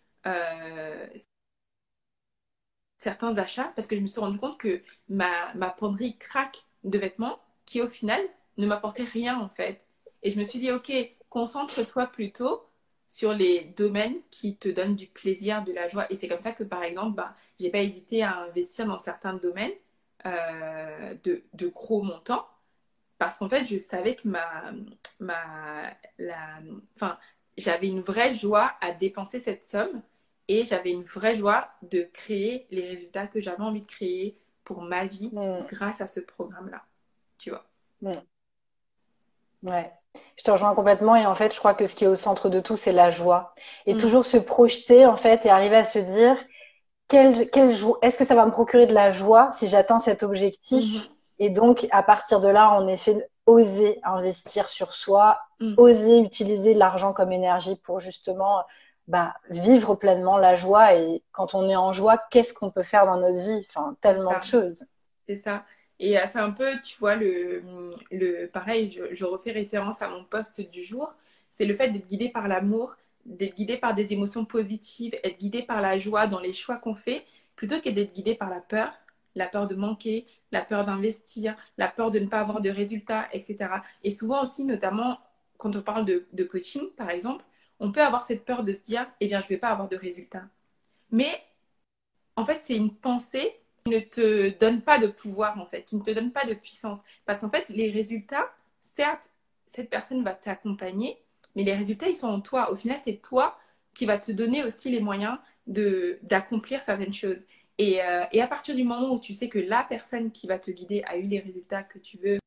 certains achats parce que je me suis rendu compte que ma, ma penderie craque de vêtements qui au final ne m'apportait rien en fait. Et je me suis dit, ok, concentre-toi plutôt sur les domaines qui te donnent du plaisir, de la joie. Et c'est comme ça que, par exemple, bah, j'ai pas hésité à investir dans certains domaines euh, de, de, gros montants. Parce qu'en fait, je savais que ma, ma, la, enfin, j'avais une vraie joie à dépenser cette somme et j'avais une vraie joie de créer les résultats que j'avais envie de créer pour ma vie grâce à ce programme-là tu vois. Ouais. Je te rejoins complètement et en fait, je crois que ce qui est au centre de tout, c'est la joie. Et mm. toujours se projeter en fait et arriver à se dire quel, quel jour, est-ce que ça va me procurer de la joie si j'atteins cet objectif? Mm-hmm. Et donc, à partir de là, en effet, oser investir sur soi, mm. oser utiliser l'argent comme énergie pour justement bah, vivre pleinement la joie. Et quand on est en joie, qu'est-ce qu'on peut faire dans notre vie? Enfin, tellement de choses. C'est ça. Et euh, c'est un peu, tu vois, le, le pareil, je, refais référence à mon poste du jour, c'est le fait d'être guidé par l'amour, d'être guidé par des émotions positives, être guidé par la joie dans les choix qu'on fait, plutôt que d'être guidé par la peur, la peur de manquer, la peur d'investir, la peur de ne pas avoir de résultats, etc. Et souvent aussi, notamment quand on parle de, de coaching, par exemple, on peut avoir cette peur de se dire, eh bien, je ne vais pas avoir de résultats. Mais en fait, c'est une pensée ne te donne pas de pouvoir, en fait, qui ne te donne pas de puissance. Parce qu'en fait, les résultats, certes, cette personne va t'accompagner, mais les résultats, ils sont en toi. Au final, c'est toi qui va te donner aussi les moyens d'accomplir certaines choses. Et, euh, et, à partir du moment où tu sais que la personne qui va te guider a eu les résultats que tu veux,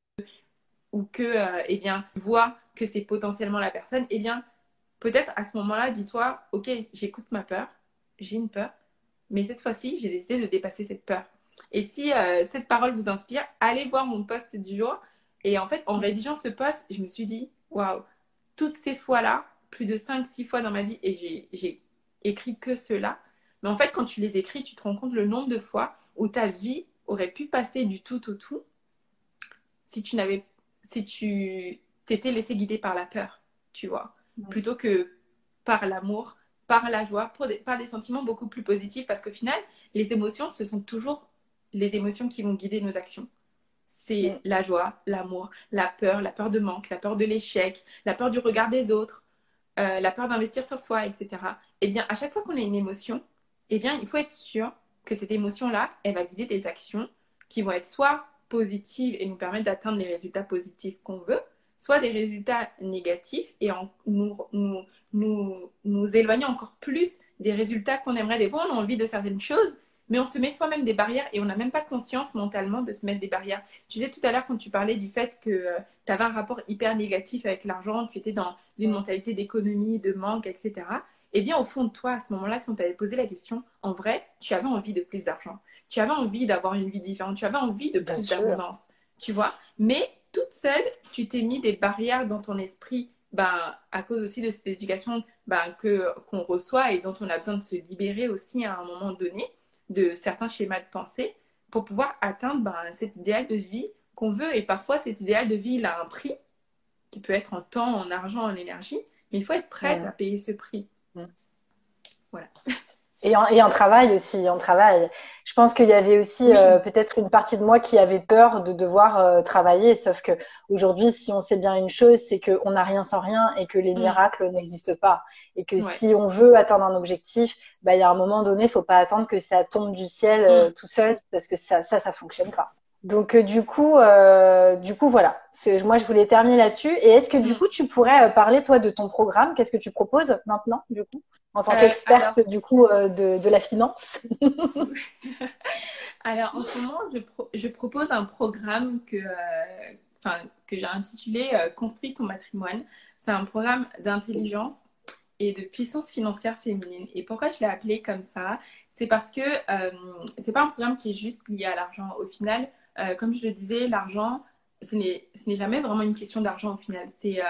ou que, euh, eh bien, vois que c'est potentiellement la personne, eh bien, peut-être à ce moment-là, dis-toi, OK, j'écoute ma peur, j'ai une peur, Mais cette fois-ci, j'ai décidé de dépasser cette peur. Et si euh, cette parole vous inspire, allez voir mon post du jour. Et en fait, en rédigeant ce post, je me suis dit, waouh, toutes ces fois-là, plus de 5-6 fois dans ma vie, et j'ai écrit que cela. Mais en fait, quand tu les écris, tu te rends compte le nombre de fois où ta vie aurait pu passer du tout au tout si tu n'avais, si tu t'étais laissé guider par la peur, tu vois, plutôt que par l'amour, par la joie, par des sentiments beaucoup plus positifs, parce qu'au final, les émotions, ce sont toujours les émotions qui vont guider nos actions. C'est la joie, l'amour, la peur, la peur de manque, la peur de l'échec, la peur du regard des autres, euh, la peur d'investir sur soi, etc. Eh bien, à chaque fois qu'on a une émotion, eh bien, il faut être sûr que cette émotion-là, elle va guider des actions qui vont être soit positives et nous permettre d'atteindre les résultats positifs qu'on veut, soit des résultats négatifs et en, nous, nous, nous, nous éloigner encore plus des résultats qu'on aimerait. Des fois, on a envie de certaines choses, mais on se met soi-même des barrières et on n'a même pas conscience mentalement de se mettre des barrières. Tu disais tout à l'heure quand tu parlais du fait que euh, tu avais un rapport hyper négatif avec l'argent, tu étais dans une mentalité d'économie, de manque, etc. Eh bien, au fond de toi, à ce moment-là, si on t'avait posé la question, en vrai, tu avais envie de plus d'argent. Tu avais envie d'avoir une vie différente. Tu avais envie de plus d'abondance. Tu vois Mais toute seule, tu t'es mis des barrières dans ton esprit ben, à cause aussi de cette éducation ben, que, qu'on reçoit et dont on a besoin de se libérer aussi à un moment donné de certains schémas de pensée pour pouvoir atteindre ben, cet idéal de vie qu'on veut. Et parfois, cet idéal de vie, il a un prix qui peut être en temps, en argent, en énergie, mais il faut être prête à payer ce prix. Voilà. Et en, et en, travail aussi, en travail. Je pense qu'il y avait aussi euh, peut-être une partie de moi qui avait peur de devoir euh, travailler, sauf que aujourd'hui, si on sait bien une chose, c'est qu'on n'a rien sans rien et que les mm. miracles n'existent pas. Et que si on veut atteindre un objectif, bah, il y a un moment donné, il faut pas attendre que ça tombe du ciel euh, mm. tout seul, parce que ça, ça, ça fonctionne pas. Donc du coup, du coup voilà. Moi, je voulais terminer là-dessus. Et est-ce que du mm. coup, tu pourrais parler toi de ton programme? Qu'est-ce que tu proposes maintenant, du coup? En tant euh, qu'experte du coup euh, de, de, la finance? Alors en ce moment, je, je propose un programme que, euh, que j'ai intitulé Construis ton matrimoine. C'est un programme d'intelligence et de puissance financière féminine. Et pourquoi je l'ai appelé comme ça? C'est parce que c'est pas un programme qui est juste lié à l'argent. Au final, comme je le disais, l'argent, ce n'est jamais vraiment une question d'argent au final. C'est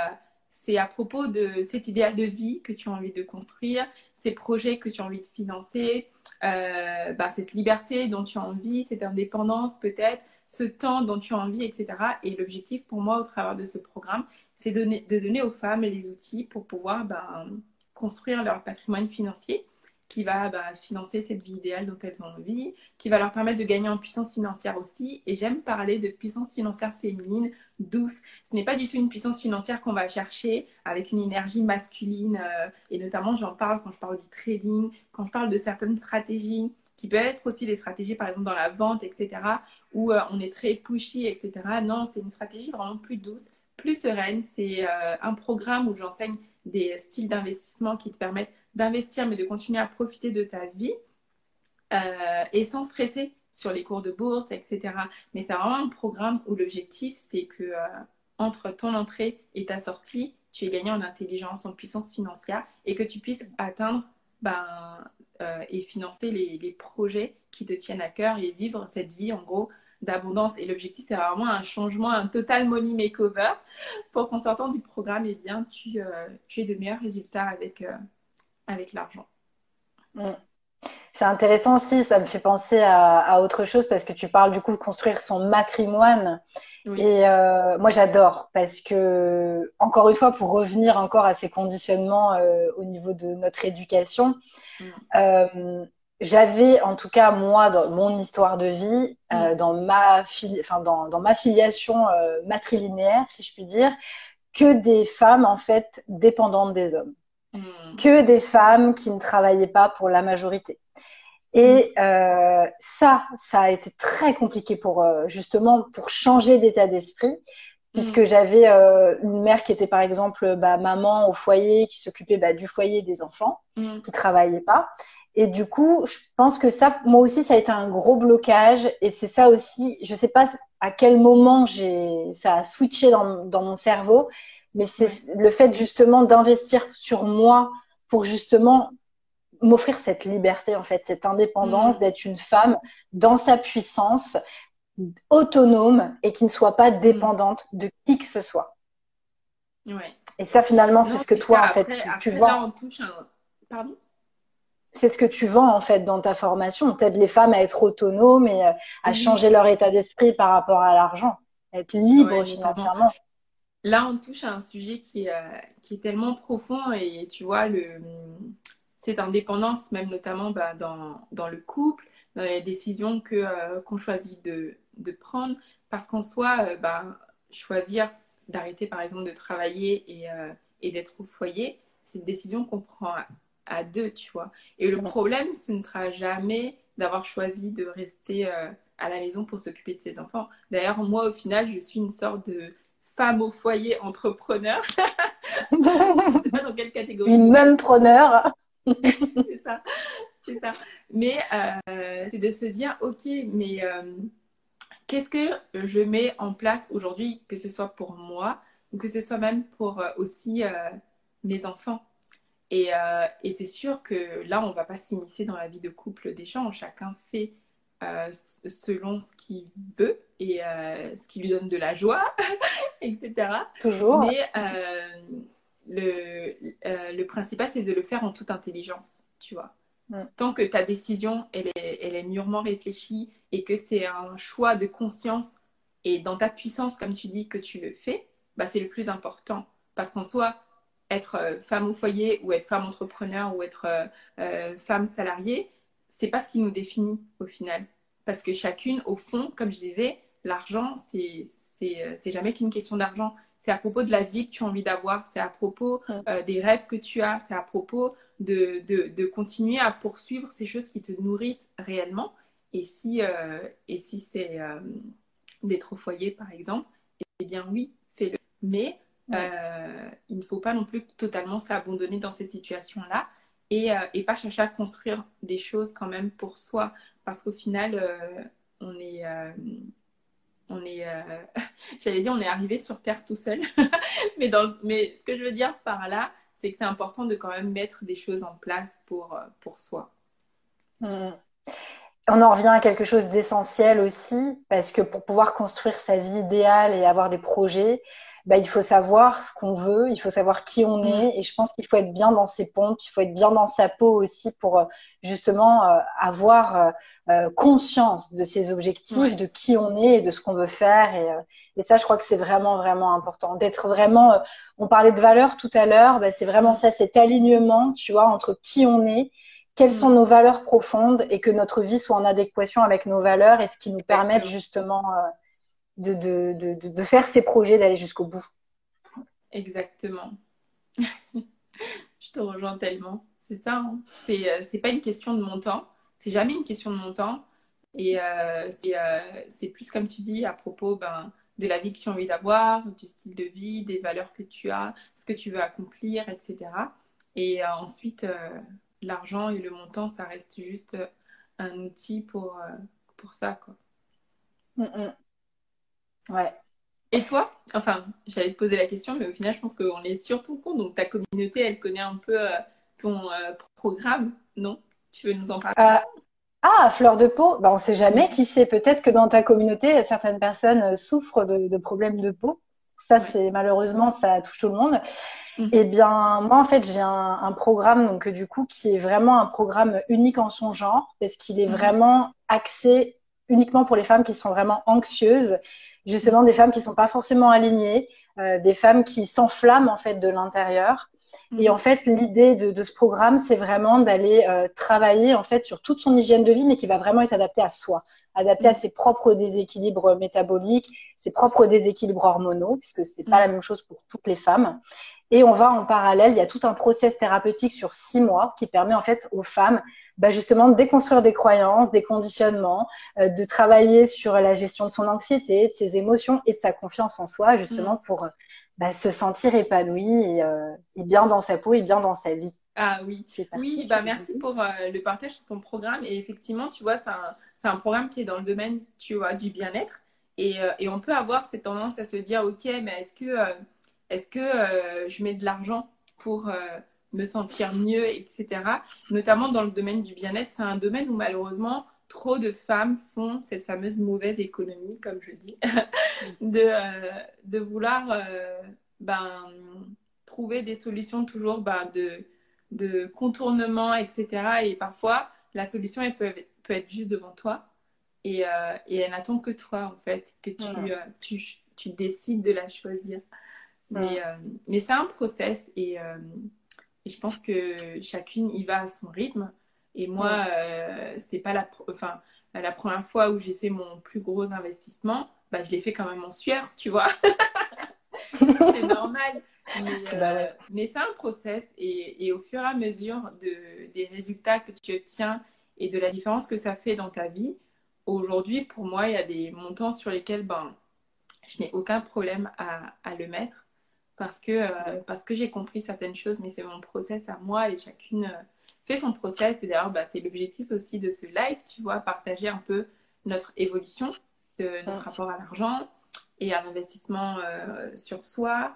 c'est à propos de cet idéal de vie que tu as envie de construire, ces projets que tu as envie de financer, euh, bah, cette liberté dont tu as envie, cette indépendance peut-être, ce temps dont tu as envie, etc. Et l'objectif pour moi au travers de ce programme, c'est de, donner aux femmes les outils pour pouvoir bah, construire leur patrimoine financier qui va bah, financer cette vie idéale dont elles ont envie, qui va leur permettre de gagner en puissance financière aussi. Et j'aime parler de puissance financière féminine douce. Ce n'est pas du tout une puissance financière qu'on va chercher avec une énergie masculine. Euh, et notamment, j'en parle quand je parle du trading, quand je parle de certaines stratégies qui peuvent être aussi des stratégies, par exemple, dans la vente, etc., où euh, on est très pushy, etc. Non, c'est une stratégie vraiment plus douce, plus sereine. C'est euh, un programme où j'enseigne des styles d'investissement qui te permettent d'investir, mais de continuer à profiter de ta vie euh, et sans stresser sur les cours de bourse, etc. Mais c'est vraiment un programme où l'objectif, c'est que euh, entre ton entrée et ta sortie, tu es gagné en intelligence, en puissance financière et que tu puisses atteindre ben, euh, et financer les, les, projets qui te tiennent à cœur et vivre cette vie en gros d'abondance. Et l'objectif, c'est vraiment un changement, un total money makeover pour qu'en sortant du programme, eh bien, tu, tu aies de meilleurs résultats avec, avec l'argent. Mm. C'est intéressant aussi, ça me fait penser à, autre chose parce que tu parles du coup de construire son matrimoine. Et euh, moi j'adore parce que, encore une fois, pour revenir encore à ces conditionnements euh, au niveau de notre éducation, mm. euh, j'avais en tout cas moi dans mon histoire de vie, mm. dans, ma enfin, dans, dans, ma filiation matrilinéaire, si je puis dire, que des femmes en fait dépendantes des hommes. Hmm. que des femmes qui ne travaillaient pas pour la majorité. Et hmm. euh, ça, ça a été très compliqué pour euh, justement pour changer d'état d'esprit, puisque hmm. j'avais euh, une mère qui était par exemple bah, maman au foyer, qui s'occupait bah, du foyer des enfants, qui travaillait pas. Et du coup, je pense que ça, moi aussi, ça a été un gros blocage. Et c'est ça aussi, je sais pas à quel moment j'ai, ça a switché dans, dans mon cerveau, mais c'est le fait justement d'investir sur moi pour justement m'offrir cette liberté, en fait, cette indépendance, mm. d'être une femme dans sa puissance, autonome et qui ne soit pas mm. dépendante de qui que ce soit. Ouais. Et ça, finalement, c'est ce que toi, en fait, tu vois. Pardon? C'est ce que tu vends en fait dans ta formation. Tu aides les femmes à être autonomes et euh, à changer leur état d'esprit par rapport à l'argent, à être libre financièrement. Là, on touche à un sujet qui, euh, qui est tellement profond et tu vois, le, cette indépendance, même notamment bah, dans, dans, le couple, dans les décisions que, euh, qu'on choisit de, de, prendre. Parce qu'en soi, bah, choisir d'arrêter par exemple de travailler et, et d'être au foyer, c'est une décision qu'on prend à deux, tu vois. Et le problème, ce ne sera jamais d'avoir choisi de rester euh, à la maison pour s'occuper de ses enfants. D'ailleurs, moi, au final, je suis une sorte de femme au foyer entrepreneur. je ne sais pas dans quelle catégorie. Une même preneur. c'est ça, c'est ça. Mais euh, c'est de se dire, ok, mais euh, qu'est-ce que je mets en place aujourd'hui, que ce soit pour moi ou que ce soit même pour aussi mes enfants euh, et, c'est sûr que là, on ne va pas s'immiscer dans la vie de couple des gens. Chacun fait euh, selon ce qu'il veut et euh, ce qui lui donne de la joie, etc. Toujours. Mais le, le, principal, c'est de le faire en toute intelligence, tu vois. Mm. Tant que ta décision, elle est, elle est mûrement réfléchie et que c'est un choix de conscience et dans ta puissance, comme tu dis, que tu le fais, bah, c'est le plus important. Parce qu'en soi, être euh, femme au foyer ou être femme entrepreneur ou être euh, euh, femme salariée, c'est pas ce qui nous définit au final. Parce que chacune, au fond, comme je disais, l'argent, c'est c'est jamais qu'une question d'argent. C'est à propos de la vie que tu as envie d'avoir, c'est à propos des rêves que tu as, c'est à propos de, de, de, continuer à poursuivre ces choses qui te nourrissent réellement. Et si, et si c'est d'être au foyer, par exemple, eh bien oui, fais-le. Mais euh, il ne faut pas non plus totalement s'abandonner dans cette situation-là et, euh, et, pas chercher à construire des choses quand même pour soi parce qu'au final, euh, on est, on est, j'allais dire, on est arrivé sur Terre tout seul. mais, dans, mais ce que je veux dire par là, c'est que c'est important de quand même mettre des choses en place pour, pour soi. Mmh. On en revient à quelque chose d'essentiel aussi, parce que pour pouvoir construire sa vie idéale et avoir des projets, bah, il faut savoir ce qu'on veut, il faut savoir qui on mm. est, et je pense qu'il faut être bien dans ses pompes, il faut être bien dans sa peau aussi pour euh, justement euh, avoir euh, conscience de ses objectifs, de qui on est et de ce qu'on veut faire. Et, et, ça, je crois que c'est vraiment vraiment important d'être vraiment. on parlait de valeurs tout à l'heure, bah, c'est vraiment ça, cet alignement, tu vois, entre qui on est quelles mm. sont nos valeurs profondes et que notre vie soit en adéquation avec nos valeurs et ce qui nous permette justement de, de, de, de faire ses projets, d'aller jusqu'au bout. Exactement. Je te rejoins tellement. C'est ça. Hein. C'est, euh, pas une question de montant. C'est jamais une question de montant. Et euh, c'est, euh, c'est plus, comme tu dis, à propos ben, de la vie que tu as envie d'avoir, du style de vie, des valeurs que tu as, ce que tu veux accomplir, etc. Et ensuite, l'argent et le montant, ça reste juste un outil pour, pour ça. Quoi. Mm, mm. Ouais. Et toi? Enfin, j'allais te poser la question, mais au final, je pense qu'on est sur ton compte. Donc, ta communauté, elle connaît un peu euh, ton euh, programme, non? Tu veux nous en parler? Euh, Ah, fleur de peau bah, On ne sait jamais. Qui sait Peut-être que dans ta communauté, certaines personnes souffrent de, problèmes de peau. Ça, c'est malheureusement, ça touche tout le monde. Mhm. Eh bien, moi, en fait, j'ai un, programme, donc du coup, qui est vraiment un programme unique en son genre, parce qu'il est mhm. vraiment axé uniquement pour les femmes qui sont vraiment anxieuses justement des femmes qui sont pas forcément alignées, euh, des femmes qui s'enflamment en fait de l'intérieur. Et en fait, l'idée de, de, ce programme, c'est vraiment d'aller euh, travailler en fait sur toute son hygiène de vie, mais qui va vraiment être adaptée à soi, adaptée à ses propres déséquilibres métaboliques, ses propres déséquilibres hormonaux, puisque c'est pas la même chose pour toutes les femmes. Et on va en parallèle, il y a tout un process thérapeutique sur six mois qui permet en fait aux femmes bah justement de déconstruire des croyances, des conditionnements, euh, de travailler sur la gestion de son anxiété, de ses émotions et de sa confiance en soi, justement mm. pour bah, se sentir épanouie euh, et, bien dans sa peau et bien dans sa vie. Ah oui, oui, bah merci pour euh, le partage sur ton programme. Et effectivement, tu vois, c'est un, un, programme qui est dans le domaine, tu vois, du bien-être. Et, et, on peut avoir cette tendance à se dire, ok, mais est-ce que, est-ce que je mets de l'argent pour me sentir mieux, etc. Notamment dans le domaine du bien-être, c'est un domaine où malheureusement trop de femmes font cette fameuse mauvaise économie, comme je dis, de, euh, de vouloir euh, ben, trouver des solutions toujours ben, de, de contournement, etc. Et parfois, la solution, elle peut, peut être juste devant toi. Et, euh, et elle n'attend que toi, en fait, que tu, tu, tu, décides de la choisir. Mais, mais c'est un process et, et, je pense que chacune y va à son rythme. Et moi, euh, c'est pas la, enfin, la première fois où j'ai fait mon plus gros investissement, bah, je l'ai fait quand même en sueur, tu vois. c'est normal. Mais, bah euh, mais c'est un process et, et, au fur et à mesure de, des résultats que tu obtiens et de la différence que ça fait dans ta vie, aujourd'hui, pour moi, il y a des montants sur lesquels ben, je n'ai aucun problème à, à, le mettre parce que, euh, parce que j'ai compris certaines choses, mais c'est mon process à moi et chacune fait son process. Et d'ailleurs, bah, c'est l'objectif aussi de ce live, tu vois, partager un peu notre évolution de notre rapport à l'argent et à l'investissement euh, sur soi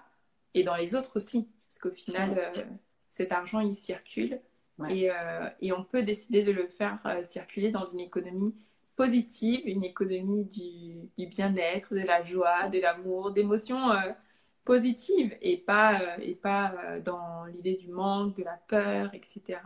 et dans les autres aussi. Parce qu'au final, euh, cet argent, il circule. Et, euh, et, on peut décider de le faire circuler dans une économie positive, une économie du, du bien-être, de la joie, de l'amour, d'émotions positives et pas, et pas dans l'idée du manque, de la peur, etc.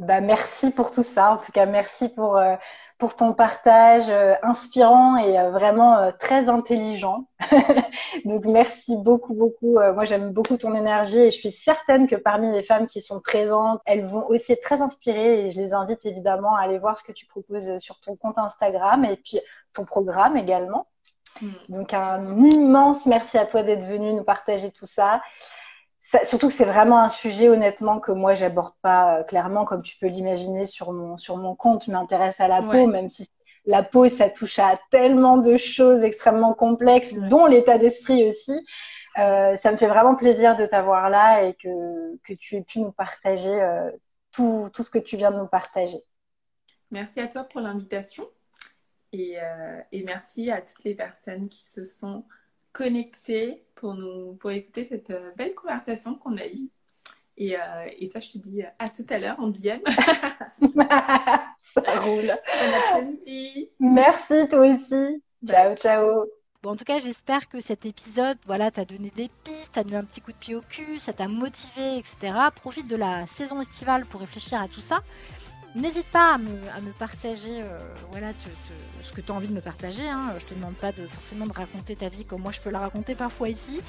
Bah, merci pour tout ça. En tout cas, merci pour, euh, pour ton partage euh, inspirant et euh, vraiment très intelligent. Donc, merci beaucoup, beaucoup. moi, j'aime beaucoup ton énergie et je suis certaine que parmi les femmes qui sont présentes, elles vont aussi être très inspirées et je les invite évidemment à aller voir ce que tu proposes sur ton compte Instagram et puis ton programme également. Hmm. Donc, un immense merci à toi d'être venu nous partager tout ça surtout que c'est vraiment un sujet honnêtement que moi j'aborde pas euh, clairement comme tu peux l'imaginer sur mon sur mon compte je m'intéresse à la peau même si la peau ça touche à tellement de choses extrêmement complexes dont l'état d'esprit aussi. Euh, ça me fait vraiment plaisir de t'avoir là et que, que tu aies pu nous partager euh, tout, tout ce que tu viens de nous partager. Merci à toi pour l'invitation et, et merci à toutes les personnes qui se sont connectées pour, nous, pour écouter cette euh, belle conversation qu'on a eue. Et, euh, et, toi, je te dis à tout à l'heure en DM. Ça roule. Bon après-midi. Merci, toi aussi. Ciao, ciao. Bon, en tout cas, j'espère que cet épisode, voilà, t'a donné des pistes, t'a mis un petit coup de pied au cul, ça t'a motivé, etc. Profite de la saison estivale pour réfléchir à tout ça. N'hésite pas à me, partager euh, voilà, ce que tu as envie de me partager. Hein. Je te demande pas forcément de raconter ta vie comme moi je peux la raconter parfois ici.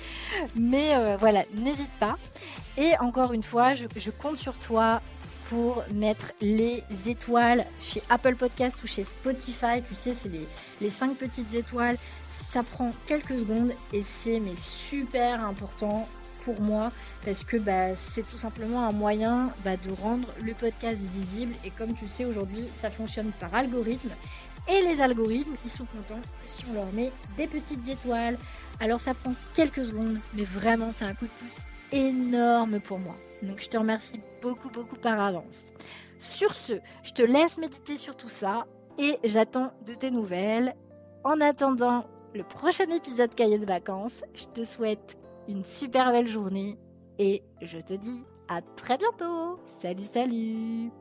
Mais euh, voilà, n'hésite pas. Et encore une fois, je, compte sur toi pour mettre les étoiles chez Apple Podcast ou chez Spotify. Tu sais, c'est les, les 5 petites étoiles. Ça prend quelques secondes et c'est super important pour moi parce que bah, c'est tout simplement un moyen bah, de rendre le podcast visible. Et comme tu sais aujourd'hui ça fonctionne par algorithme. Et les algorithmes ils sont contents si on leur met des petites étoiles. Alors ça prend quelques secondes mais vraiment c'est un coup de pouce énorme pour moi. Donc je te remercie beaucoup beaucoup par avance. Sur ce je te laisse méditer sur tout ça et j'attends de tes nouvelles. En attendant le prochain épisode cahier de vacances je te souhaite une super belle journée et je te dis à très bientôt. Salut, salut